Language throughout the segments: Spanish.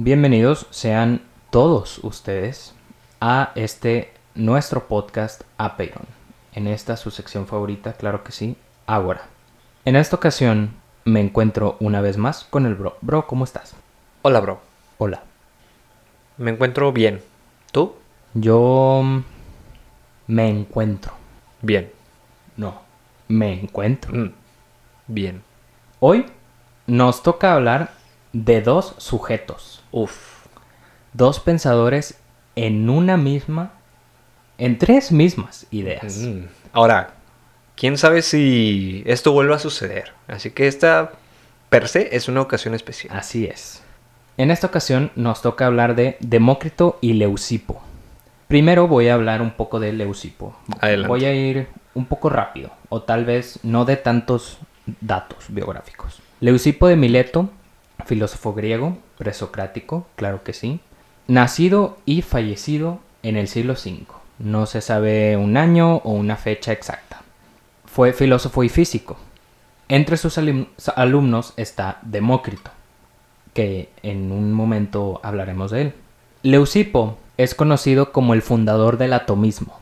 Bienvenidos sean todos ustedes a este nuestro podcast Apeiron. En esta su sección favorita, claro que sí, Ágora. En esta ocasión me encuentro una vez más con el bro. Bro, ¿cómo estás? Hola, bro. Hola. Me encuentro bien. ¿Tú? Yo me encuentro. Bien. No, me encuentro. Mm, Bien. Hoy nos toca hablar de dos sujetos, Uf. dos pensadores en una misma, en tres mismas ideas. Mm. Ahora, quién sabe si esto vuelva a suceder. Así que esta, per se, es una ocasión especial. Así es. En esta ocasión nos toca hablar de Demócrito y Leucipo. Primero voy a hablar un poco de Leucipo. Adelante. Voy a ir un poco rápido, o tal vez no de tantos datos biográficos. Leucipo de Mileto, filósofo griego, presocrático, claro que sí. Nacido y fallecido en el siglo V. No se sabe un año o una fecha exacta. Fue filósofo y físico. Entre sus alum- alumnos está Demócrito, que en un momento hablaremos de él. Leucipo es conocido como el fundador del atomismo.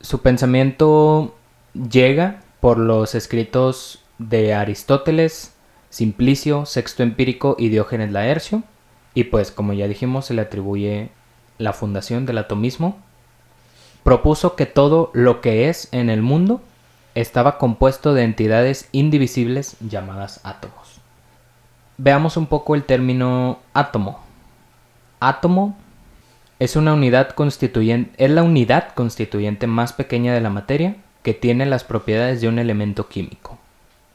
Su pensamiento llega por los escritos de Aristóteles, Simplicio, Sexto Empírico y Diógenes Laercio, y pues como ya dijimos se le atribuye la fundación del atomismo. Propuso que todo lo que es en el mundo estaba compuesto de entidades indivisibles llamadas átomos. Veamos un poco el término átomo. Átomo es una unidad constituyente, es la unidad constituyente más pequeña de la materia que tiene las propiedades de un elemento químico.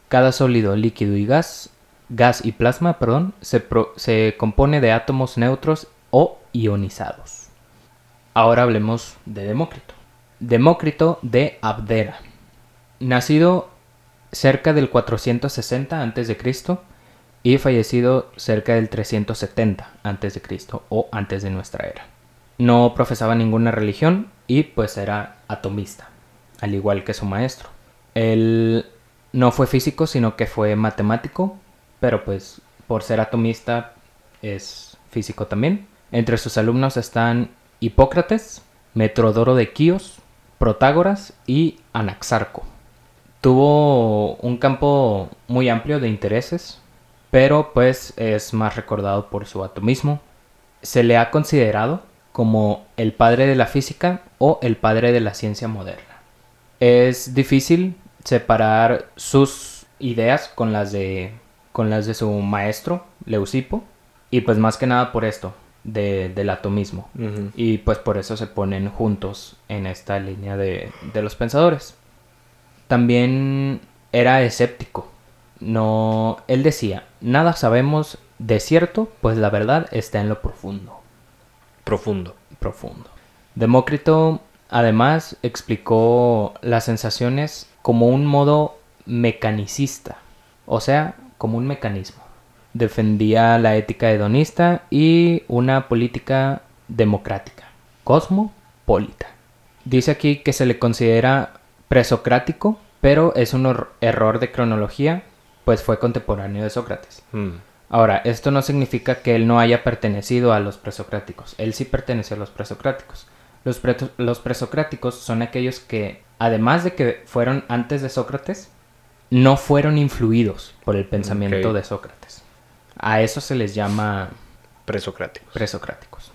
Cada sólido, líquido y gas, gas y plasma, perdón, se, se compone de átomos neutros o ionizados. Ahora hablemos de Demócrito. Demócrito de Abdera. Nacido cerca del 460 a.C. y fallecido cerca del 370 a.C. o antes de nuestra era. No profesaba ninguna religión y pues era atomista, al igual que su maestro. Él no fue físico, sino que fue matemático, pero pues por ser atomista es físico también. Entre sus alumnos están Hipócrates, Metrodoro de Quíos, Protágoras y Anaxarco. Tuvo un campo muy amplio de intereses, pero pues es más recordado por su atomismo. Se le ha considerado como el padre de la física o el padre de la ciencia moderna. Es difícil separar sus ideas con las de con las de su maestro Leucipo y pues más que nada por esto de- del atomismo y pues por eso se ponen juntos en esta línea de, de los pensadores. También era escéptico. No, él decía, nada sabemos de cierto, pues la verdad está en lo profundo, Profundo. profundo. Demócrito además explicó las sensaciones como un modo mecanicista, o sea, como un mecanismo. Defendía la ética hedonista y una política democrática, cosmopolita. Dice aquí que se le considera presocrático, pero es un error de cronología, pues fue contemporáneo de Sócrates. Mm. Ahora, esto no significa que él no haya pertenecido a los presocráticos. Él sí perteneció a los presocráticos. Los, pre- los presocráticos son aquellos que, además de que fueron antes de Sócrates, no fueron influidos por el pensamiento de Sócrates. A eso se les llama Presocráticos. presocráticos.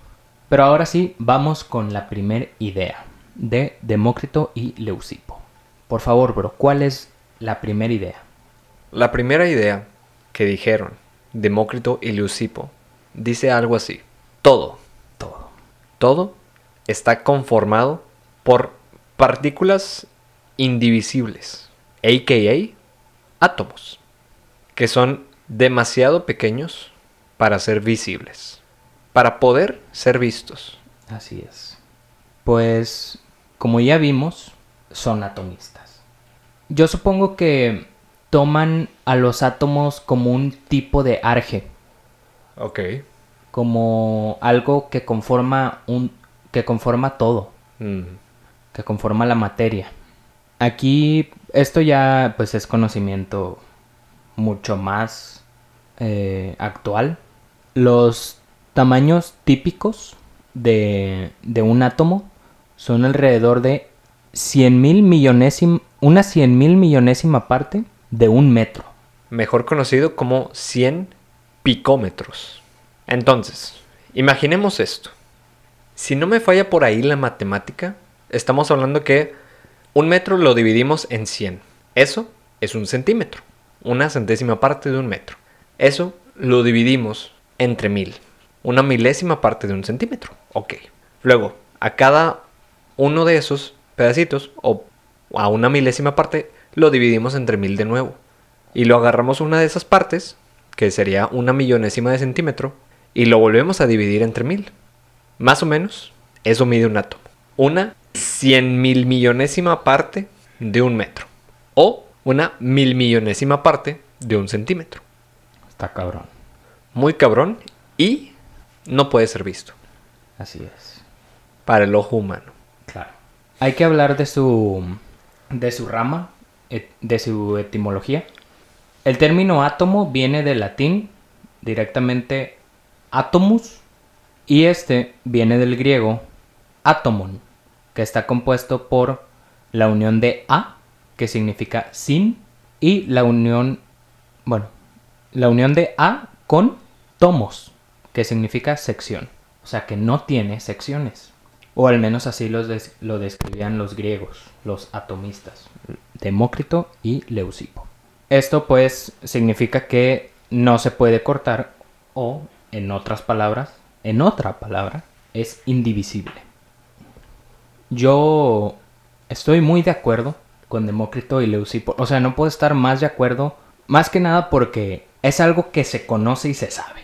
Pero ahora sí, vamos con la primera idea de Demócrito y Leucipo. Por favor, bro, ¿cuál es la primera idea? La primera idea que dijeron Demócrito y Leucipo dice algo así. Todo, Todo. todo está conformado por partículas indivisibles, a.k.a. átomos, que son demasiado pequeños para ser visibles, para poder ser vistos. Así es. Pues, como ya vimos, son atomistas. Yo supongo que toman a los átomos como un tipo de arge, Ok. como algo que conforma un que conforma todo, Mm, que conforma la materia. Aquí esto ya pues es conocimiento mucho más eh, actual. Los tamaños típicos de, de un átomo son alrededor de 100 mil millonésima, una 100 mil millonésima parte de un metro. Mejor conocido como 100 picómetros. Entonces, imaginemos esto. Si no me falla por ahí la matemática, estamos hablando que un metro lo dividimos en 100. Eso es un centímetro, una centésima parte de un metro. Eso lo dividimos entre mil, una milésima parte de un centímetro. Ok. Luego, a cada uno de esos pedacitos, o a una milésima parte, lo dividimos entre mil de nuevo. Y lo agarramos una de esas partes, que sería una millonésima de centímetro, y lo volvemos a dividir entre mil. Más o menos, eso mide un átomo. Una cien mil millonésima parte de un metro. O una mil millonésima parte de un centímetro. Está cabrón. Muy cabrón y no puede ser visto Así es. para el ojo humano. Claro. Hay que hablar de su de su rama, et- de su etimología. El término átomo viene del latín directamente atomus y este viene del griego atomon, que está compuesto por la unión de a, que significa sin, y la unión, bueno, la unión de a con tomos, que significa sección. O sea que no tiene secciones. O al menos así lo describían los griegos, los atomistas, Demócrito y Leucipo. Esto pues significa que no se puede cortar o, en otras palabras, en otra palabra, es indivisible. Yo estoy muy de acuerdo con Demócrito y Leucipo. O sea, no puedo estar más de acuerdo, más que nada porque es algo que se conoce y se sabe.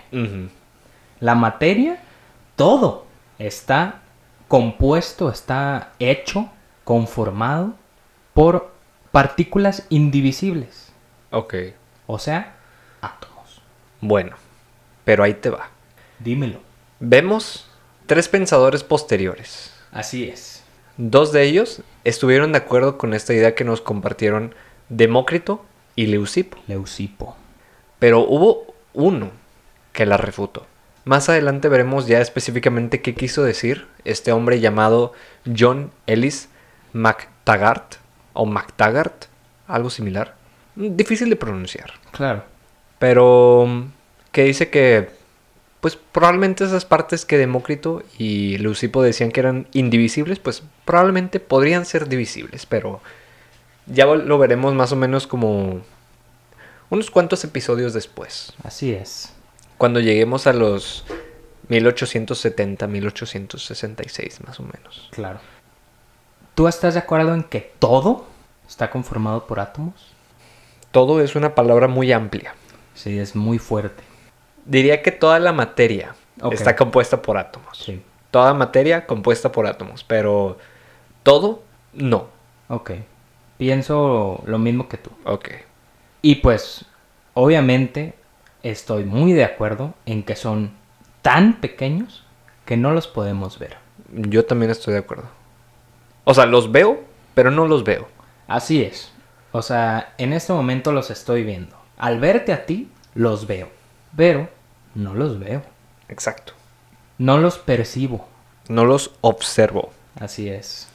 La materia, todo está compuesto, está hecho, conformado por partículas indivisibles, Ok. o sea, átomos. Bueno, pero ahí te va. Dímelo. Vemos tres pensadores posteriores. Así es. Dos de ellos estuvieron de acuerdo con esta idea que nos compartieron Demócrito y Leucipo. Leucipo. Pero hubo uno que la refutó. Más adelante veremos ya específicamente qué quiso decir este hombre llamado John Ellis MacTaggart o MacTaggart, algo similar. Difícil de pronunciar. Claro. Pero mm, que dice que pues probablemente esas partes que Demócrito y Leucipo decían que eran indivisibles, pues probablemente podrían ser divisibles, pero ya lo veremos más o menos como unos cuantos episodios después, Así es. cuando lleguemos a los 1870, 1866 más o menos. Claro. ¿Tú estás de acuerdo en que todo está conformado por átomos? Todo es una palabra muy amplia. Sí, es muy fuerte. Diría que toda la materia está compuesta por átomos. Sí. Toda materia compuesta por átomos, pero todo no. Ok. Pienso lo mismo que tú. Ok. Y pues, obviamente, estoy muy de acuerdo en que son tan pequeños que no los podemos ver. Yo también estoy de acuerdo. O sea, los veo, pero no los veo. Así es. O sea, en este momento los estoy viendo. Al verte a ti, los veo. Pero no los veo. Exacto. No los percibo. No los observo. Así es.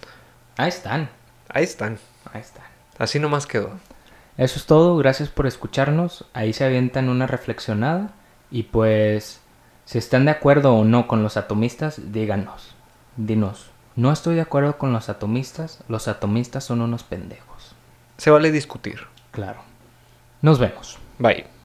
Ahí están. Ahí están. Ahí están. Así nomás quedó. Eso es todo. Gracias por escucharnos. Ahí se avientan una reflexionada. Y pues, si están de acuerdo o no con los atomistas, díganos. Dinos. No estoy de acuerdo con los atomistas. Los atomistas son unos pendejos. Se vale discutir. Claro. Nos vemos. Bye.